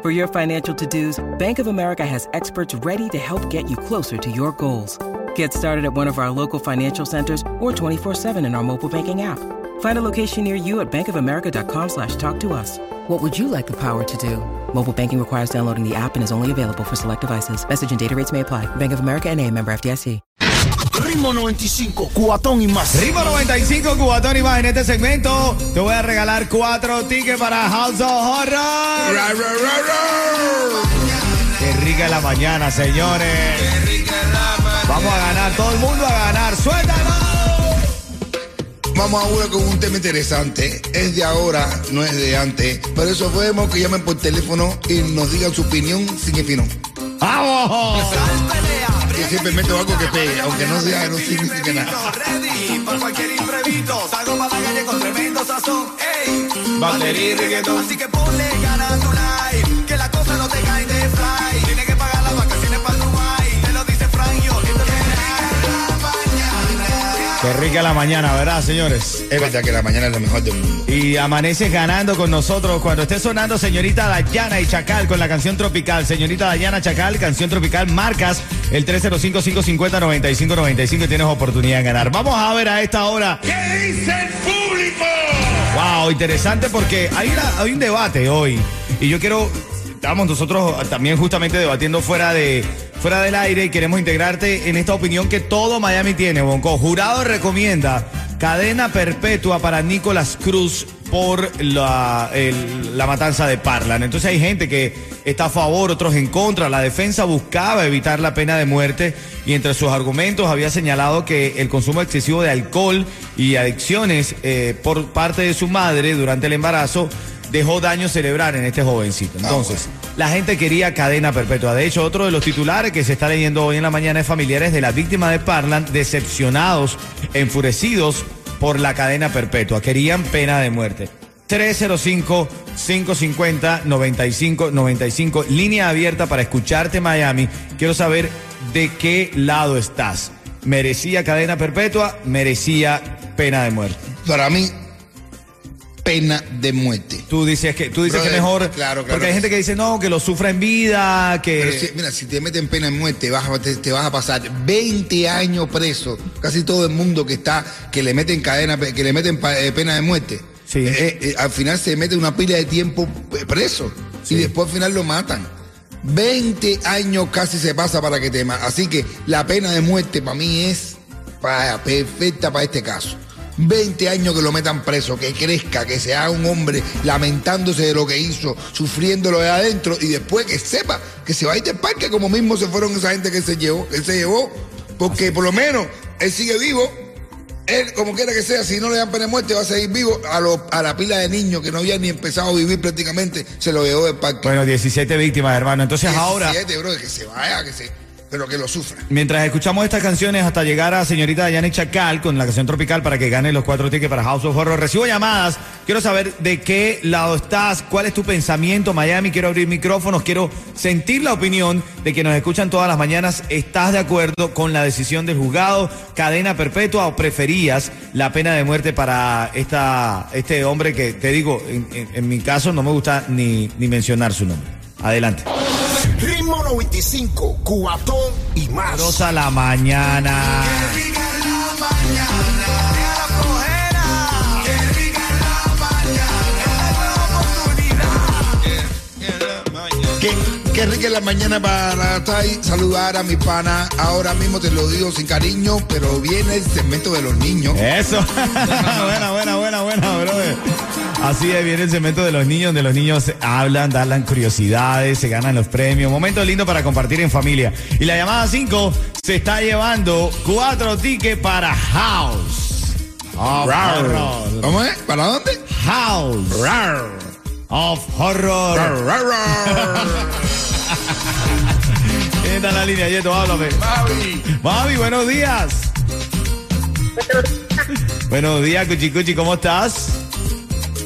For your financial to-dos, Bank of America has experts ready to help get you closer to your goals. Get started at one of our local financial centers or 24-7 in our mobile banking app. Find a location near you at bankofamerica.com slash talk to us. What would you like the power to do? Mobile banking requires downloading the app and is only available for select devices. Message and data rates may apply. Bank of America and a member FDIC. Ritmo 95, cuatón y más. Ritmo 95, Cubatón y más. En este segmento te voy a regalar cuatro tickets para House of Horror. Ra, ra, ra. Qué rica la mañana, señores. Vamos a ganar, todo el mundo a ganar. ¡Suéltalo! Vamos ahora con un tema interesante. Es de ahora, no es de antes. Por eso podemos que llamen por teléfono y nos digan su opinión sin espinón. ¡Vamos! Yo siempre meto algo que pegue, aunque no sea, no significa nada. Ready para cualquier imprevisto. Salgo para la calle con tremendo sazón. Ey, Batería y reggaetón. así que ponle ganas a tu life. Qué rica la mañana, ¿verdad, señores? Es verdad que la mañana es lo mejor del mundo. Y amaneces ganando con nosotros cuando esté sonando señorita Dayana y Chacal con la canción Tropical. Señorita Dayana Chacal, canción Tropical, marcas el 305-550-9595 y tienes oportunidad de ganar. Vamos a ver a esta hora. ¿Qué dice el público? Wow, interesante porque hay, una- hay un debate hoy y yo quiero, estamos nosotros también justamente debatiendo fuera de fuera del aire y queremos integrarte en esta opinión que todo Miami tiene, Bonco. Jurado recomienda cadena perpetua para Nicolás Cruz por la, matanza de Parlan. Entonces hay gente que está a favor, otros en contra. La defensa buscaba evitar la pena de muerte y entre sus argumentos había señalado que el consumo excesivo de alcohol y adicciones eh, por parte de su madre durante el embarazo dejó daño cerebral en este jovencito. Entonces, la gente quería cadena perpetua. De hecho, otro de los titulares que se está leyendo hoy en la mañana es familiares de la víctima de Parlan decepcionados, enfurecidos por la cadena perpetua. Querían pena de muerte. 305-550-9595. Línea abierta para escucharte Miami. Quiero saber de qué lado estás. ¿Merecía cadena perpetua? ¿Merecía pena de muerte? Para mí, pena de muerte. Tú dices que, tú dices que mejor. claro, claro porque hay gente que dice no, que lo sufra en vida, que. Pero si- mira, si te meten pena de muerte, vas a- te, te vas a pasar 20 años preso. Casi todo el mundo que está, que le meten cadena, que le meten eh, pena de muerte. Sí. Eh, eh, al final se mete una pila de tiempo preso. Sí. Y después al final lo matan. 20 años casi se pasa para que te maten. Así que la pena de muerte para mí es para, perfecta para este caso. 20 años que lo metan preso, que crezca, que sea un hombre lamentándose de lo que hizo, sufriéndolo de adentro y después que sepa que se va a ir del parque como mismo se fueron esa gente que se llevó, que se llevó, porque por lo menos él sigue vivo. Él, como quiera que sea, si no le dan pena de muerte, va a seguir vivo. A, lo- a la pila de niños que no habían ni empezado a vivir prácticamente, se lo llevó del parque. Bueno, 17 víctimas, hermano. Entonces ahora, 17, bro, que se vaya, que se, pero que lo sufra. mientras escuchamos estas canciones hasta llegar a señorita Yannick Chacal con la canción Tropical para que gane los cuatro tickets para House of Horror, recibo llamadas. Quiero saber de qué lado estás, cuál es tu pensamiento, Miami. Quiero abrir micrófonos, quiero sentir la opinión de que nos escuchan todas las mañanas. ¿Estás de acuerdo con la decisión del juzgado? ¿Cadena perpetua o preferías la pena de muerte para esta, este hombre que, te digo, en, en- mi caso no me gusta ni, ni mencionar su nombre? Adelante. Ritmo 95, cuatón y más. Rosa la mañana. Qué, qué rica es la mañana para estar ahí, saludar a mi pana. Ahora mismo te lo digo sin cariño, pero viene el segmento de los niños. Eso. buena, buena, buena, buena, brother. Así es, viene el segmento de los niños, donde los niños hablan, dan curiosidades, se ganan los premios. Momento lindo para compartir en familia. Y la llamada 5 se está llevando cuatro tickets para House. of Horror. ¿Cómo es? ¿Para dónde? House of Horror. ¿Quién está en la línea, Yeto? Háblame. Mavi. Mavi, buenos días. Buenos días, Cuchi Cuchi, ¿cómo estás?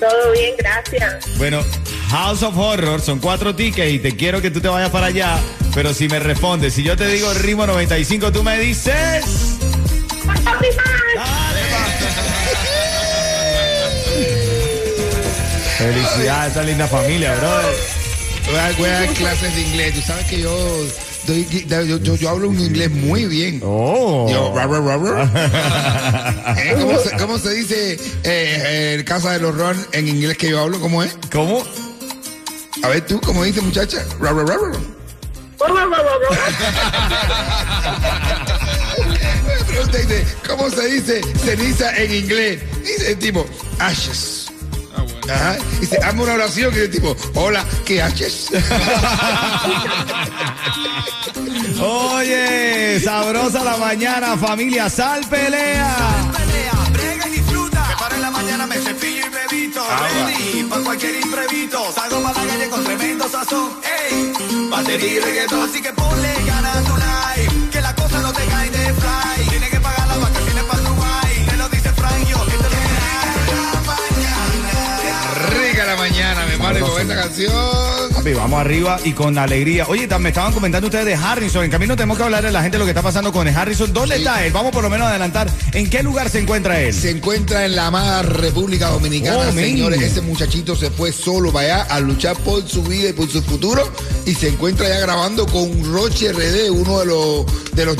Todo bien, gracias. Bueno, House of Horror son cuatro tickets y te quiero que tú te vayas para allá. Pero si me respondes, si yo te digo ritmo 95, tú me dices. Dale, Felicidades a esta linda familia, brother. Voy a, voy a dar clases de inglés. Tú sabes que yo, yo, yo- yo hablo un inglés muy bien. Oh. Yo, ra, ra, ra, ra. Eh, ¿Cómo, se, cómo se dice eh, eh, Casa del Horror en inglés que yo hablo? ¿Cómo es? ¿Cómo? A ver tú, ¿cómo dice muchacha? ¿cómo se dice ceniza en inglés? Dice el tipo, ashes. Ajá. Dice, hazme una oración que dice tipo, hola, ¿qué ashes? Oye, sabrosa la mañana, familia, sal pelea. Pelea, brega y disfruta. Me en la mañana, me cepillo y me visto. Ready para cualquier imprevisto. Salgo para la calle con tremendo sazón. Ey, batería y reggaetón. Así que ponle ganas paro con esta canción. Papi, vamos arriba y con alegría. Oye, me estaban comentando ustedes de Harrison. En camino tenemos que hablar de la gente lo que está pasando con Harrison. ¿Dónde Sí. está él? Vamos por lo menos a adelantar. ¿En qué lugar se encuentra él? Se encuentra en la amada República Dominicana, Oh, señores. Ese muchachito se fue solo para allá a luchar por su vida y por su futuro. Y se encuentra ya grabando con Roche RD, uno de los de los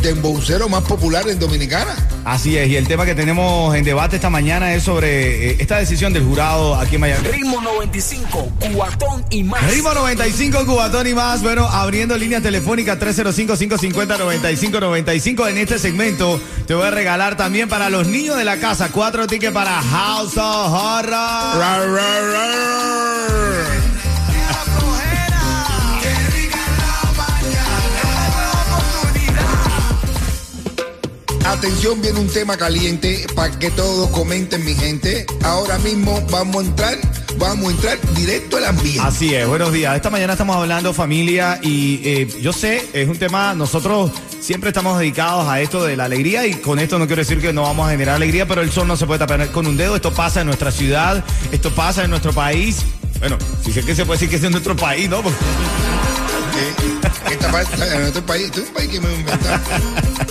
más populares en Dominicana. Así es, y el tema que tenemos en debate esta mañana es sobre eh, esta decisión del jurado aquí en Miami. Ritmo 95, cuatón y más. Ritmo 95, Cubatón y más. Bueno, abriendo línea telefónica 305-550-9595. En este segmento te voy a regalar también para los niños de la casa cuatro tickets para House of Horror. Ra, ra, ra. Atención, viene un tema caliente para que todos comenten, mi gente. Ahora mismo vamos a entrar, vamos a entrar directo al ambiente. Así es, buenos días. Esta mañana estamos hablando familia y eh, yo sé, es un tema, nosotros siempre estamos dedicados a esto de la alegría y con esto no quiero decir que no vamos a generar alegría, pero el sol no se puede tapar con un dedo. Esto pasa en nuestra ciudad, esto pasa en nuestro país. Bueno, si sé que se puede decir que es en nuestro país, ¿no? Porque- que esta parte, en nuestro país, este es un país que me inventado.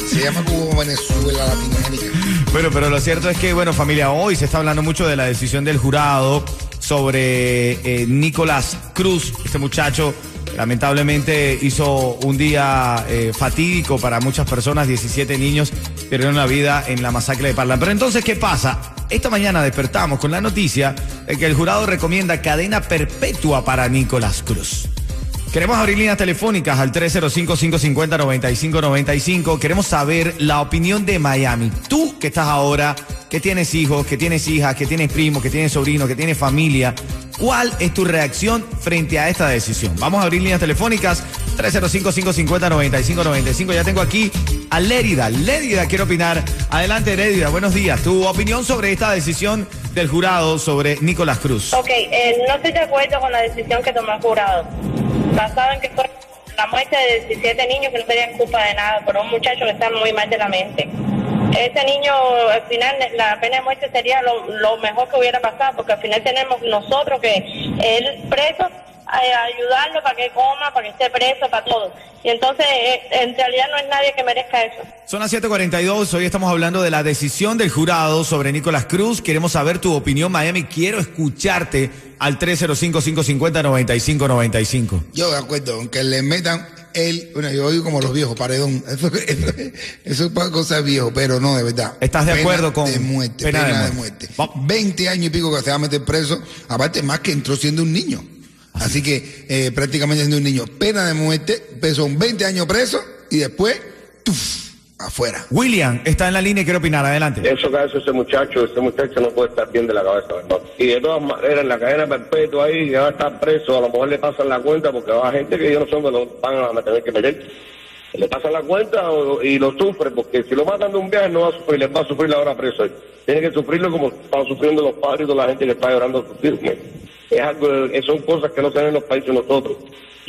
Se llama como Venezuela, Latinoamérica. Bueno, pero lo cierto es que, bueno, familia, hoy se está hablando mucho de la decisión del jurado sobre eh, Nicolás Cruz, este muchacho lamentablemente hizo un día eh, fatídico para muchas personas, 17 niños perdieron la vida en la masacre de Parla. Pero entonces, ¿qué pasa? Esta mañana despertamos con la noticia de que el jurado recomienda cadena perpetua para Nicolás Cruz. Queremos abrir líneas telefónicas al 305-550-9595. Queremos saber la opinión de Miami. Tú que estás ahora, que tienes hijos, que tienes hijas, que tienes primos, que tienes sobrinos, que tienes familia. ¿Cuál es tu reacción frente a esta decisión? Vamos a abrir líneas telefónicas 305-550-9595. Ya tengo aquí a Lérida. Lérida quiere opinar. Adelante, Lérida. Buenos días. Tu opinión sobre esta decisión del jurado sobre Nicolás Cruz. Ok, eh, no estoy de acuerdo con la decisión que tomó el jurado, basado en que fue la muerte de 17 niños que no tenían culpa de nada, por un muchacho que está muy mal de la mente. Ese niño, al final, la pena de muerte sería lo, lo mejor que hubiera pasado, porque al final tenemos nosotros que él preso, eh, ayudarlo para que coma, para que esté preso, para todo. Y entonces, eh, en realidad no es nadie que merezca eso. Son las 7:42. Hoy estamos hablando de la decisión del jurado sobre Nicolás Cruz. Queremos saber tu opinión, Miami. Quiero escucharte al 305-550-9595. Yo de acuerdo, aunque le metan el, bueno, yo oigo como los viejos, paredón. Eso, eso, eso es para cosas viejo, pero no, de verdad. ¿Estás de Pena acuerdo con de muerte? pena Pena, de de muerte? Va- 20 años y pico que se va a meter preso, aparte más que entró siendo un niño. Así que eh, prácticamente siendo un niño. Pena de muerte, pues son 20 años preso y después, ¡tuf! Afuera. William está en la línea y quiere opinar. Adelante. Eso que hace ese muchacho, ese muchacho no puede estar bien de la cabeza, ¿verdad? Y de todas maneras, en la cadena perpetua ahí, que va a estar preso, a lo mejor le pasan la cuenta porque va gente que yo no sé dónde lo van a tener que meter. Le pasan la cuenta o- y lo sufre, porque si lo matan de un viaje no va a sufrir, les va a sufrir la hora preso. Tiene que sufrirlo como están sufriendo los padres y toda la gente que está llorando a sus hijos. Es algo, eh, son cosas que no se ven en los países nosotros.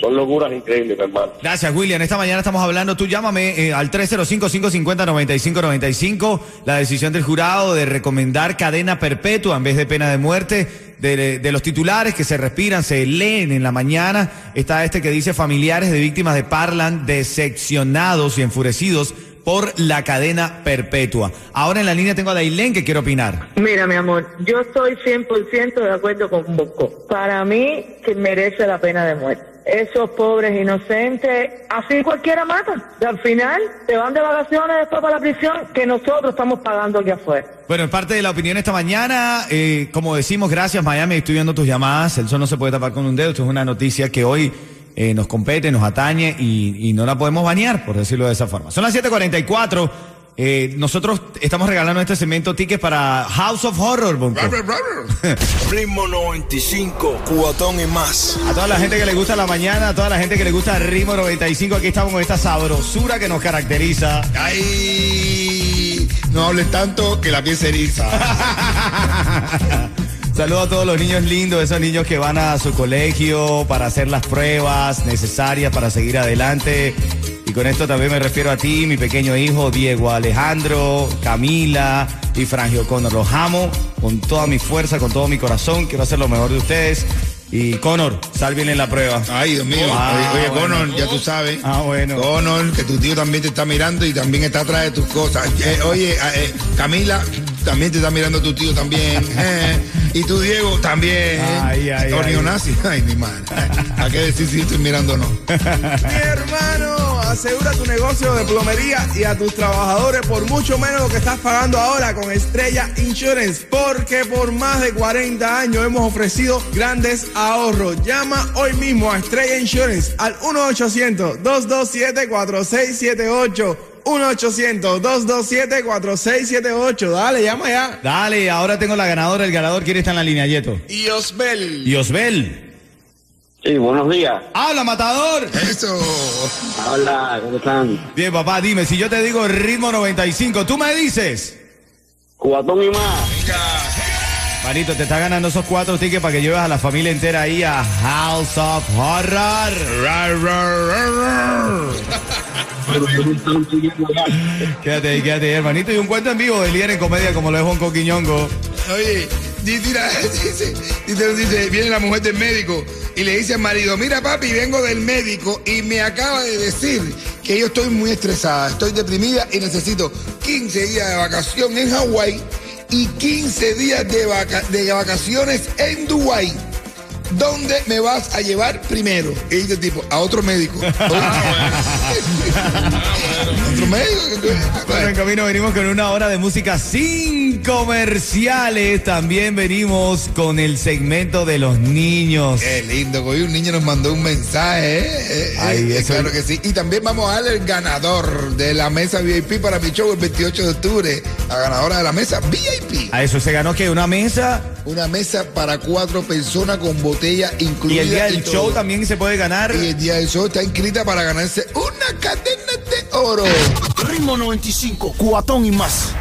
Son locuras increíbles, hermano. Gracias, William. Esta mañana estamos hablando. Tú llámame eh, al 305-550-9595. La decisión del jurado de recomendar cadena perpetua en vez de pena de muerte. De, de los titulares que se respiran, se leen en la mañana. Está este que dice familiares de víctimas de Parlan decepcionados y enfurecidos por la cadena perpetua. Ahora en la línea tengo a Dailén que quiere opinar. Mira, mi amor, yo estoy 100% de acuerdo con Bosco. Para mí, que merece la pena de muerte. Esos pobres inocentes, así cualquiera mata. Y al final, se van de vacaciones después para la prisión que nosotros estamos pagando aquí afuera. Bueno, en parte de la opinión esta mañana, eh, como decimos, gracias Miami, estoy viendo tus llamadas, el sol no se puede tapar con un dedo, esto es una noticia que hoy eh, nos compete, nos atañe y, y no la podemos bañar, por decirlo de esa forma. Son las 7:44. Eh, nosotros estamos regalando este segmento tickets para House of Horror, Bonco. Ritmo 95, cubatón y más. A toda la gente que le gusta la mañana, a toda la gente que le gusta Ritmo 95, aquí estamos con esta sabrosura que nos caracteriza. Ay, no hables tanto que la piel se eriza. Saludos a todos los niños lindos, esos niños que van a su colegio para hacer las pruebas necesarias para seguir adelante. Y con esto también me refiero a ti, mi pequeño hijo Diego Alejandro, Camila y Frangio Connor. Los amo con toda mi fuerza, con todo mi corazón. Quiero hacer lo mejor de ustedes. Y Connor, sal bien en la prueba. Ay, Dios mío. Ah, oye, oye, bueno. Connor, ya tú sabes. Ah, bueno. Connor, que tu tío también te está mirando y también está atrás de tus cosas. Eh, oye, eh, Camila, también te está mirando tu tío también. Eh, y tu Diego también. Ay, ay, ay. Nazi. Ay, mi madre. ¿A qué decir si estoy mirando o no? Mi hermano, asegura tu negocio de plomería y a tus trabajadores por mucho menos lo que estás pagando ahora con Estrella Insurance, porque por más de 40 años hemos ofrecido grandes ahorros. Llama hoy mismo a Estrella Insurance al 1-800-227-4678. 1-800-227-4678. Dale, llama ya. Dale, ahora tengo la ganadora. El ganador quiere estar en la línea, Yeto. Y Osbel. Y Osbel. Sí, buenos días. ¡Habla, matador! Eso. Hola, ¿cómo están? Bien, papá, dime, si yo te digo ritmo 95, tú me dices. Cubatón y más. Manito, te está ganando esos cuatro tickets para que lleves a la familia entera ahí a House of Horror. Quédate ahí, quédate ahí, hermanito. Y un cuento en vivo de líder en comedia como lo es Juan Coquiñongo. Oye, dice, dice, dice, viene la mujer del médico y le dice al marido, mira papi, vengo del médico y me acaba de decir que yo estoy muy estresada, estoy deprimida y necesito 15 días de vacación en Hawái y 15 días de, vaca- de vacaciones en Dubái. ¿Dónde me vas a llevar primero? Y dice el tipo, a otro médico. ¿Otro médico? Bueno, en camino venimos con una hora de música sin comerciales. También venimos con el segmento de los niños. Qué lindo, hoy un niño nos mandó un mensaje, ¿eh? Eh, Ay, eh, eso- claro que sí. Y también vamos a darle el ganador de la mesa VIP para mi show el 28 de octubre. La ganadora de la mesa VIP. A eso se ganó que una mesa Una mesa para cuatro personas con botella y incluida. el día del todo. show también se puede ganar. Y el día del show está inscrita para ganarse una cadena de oro. Ritmo 95, cubatón y más.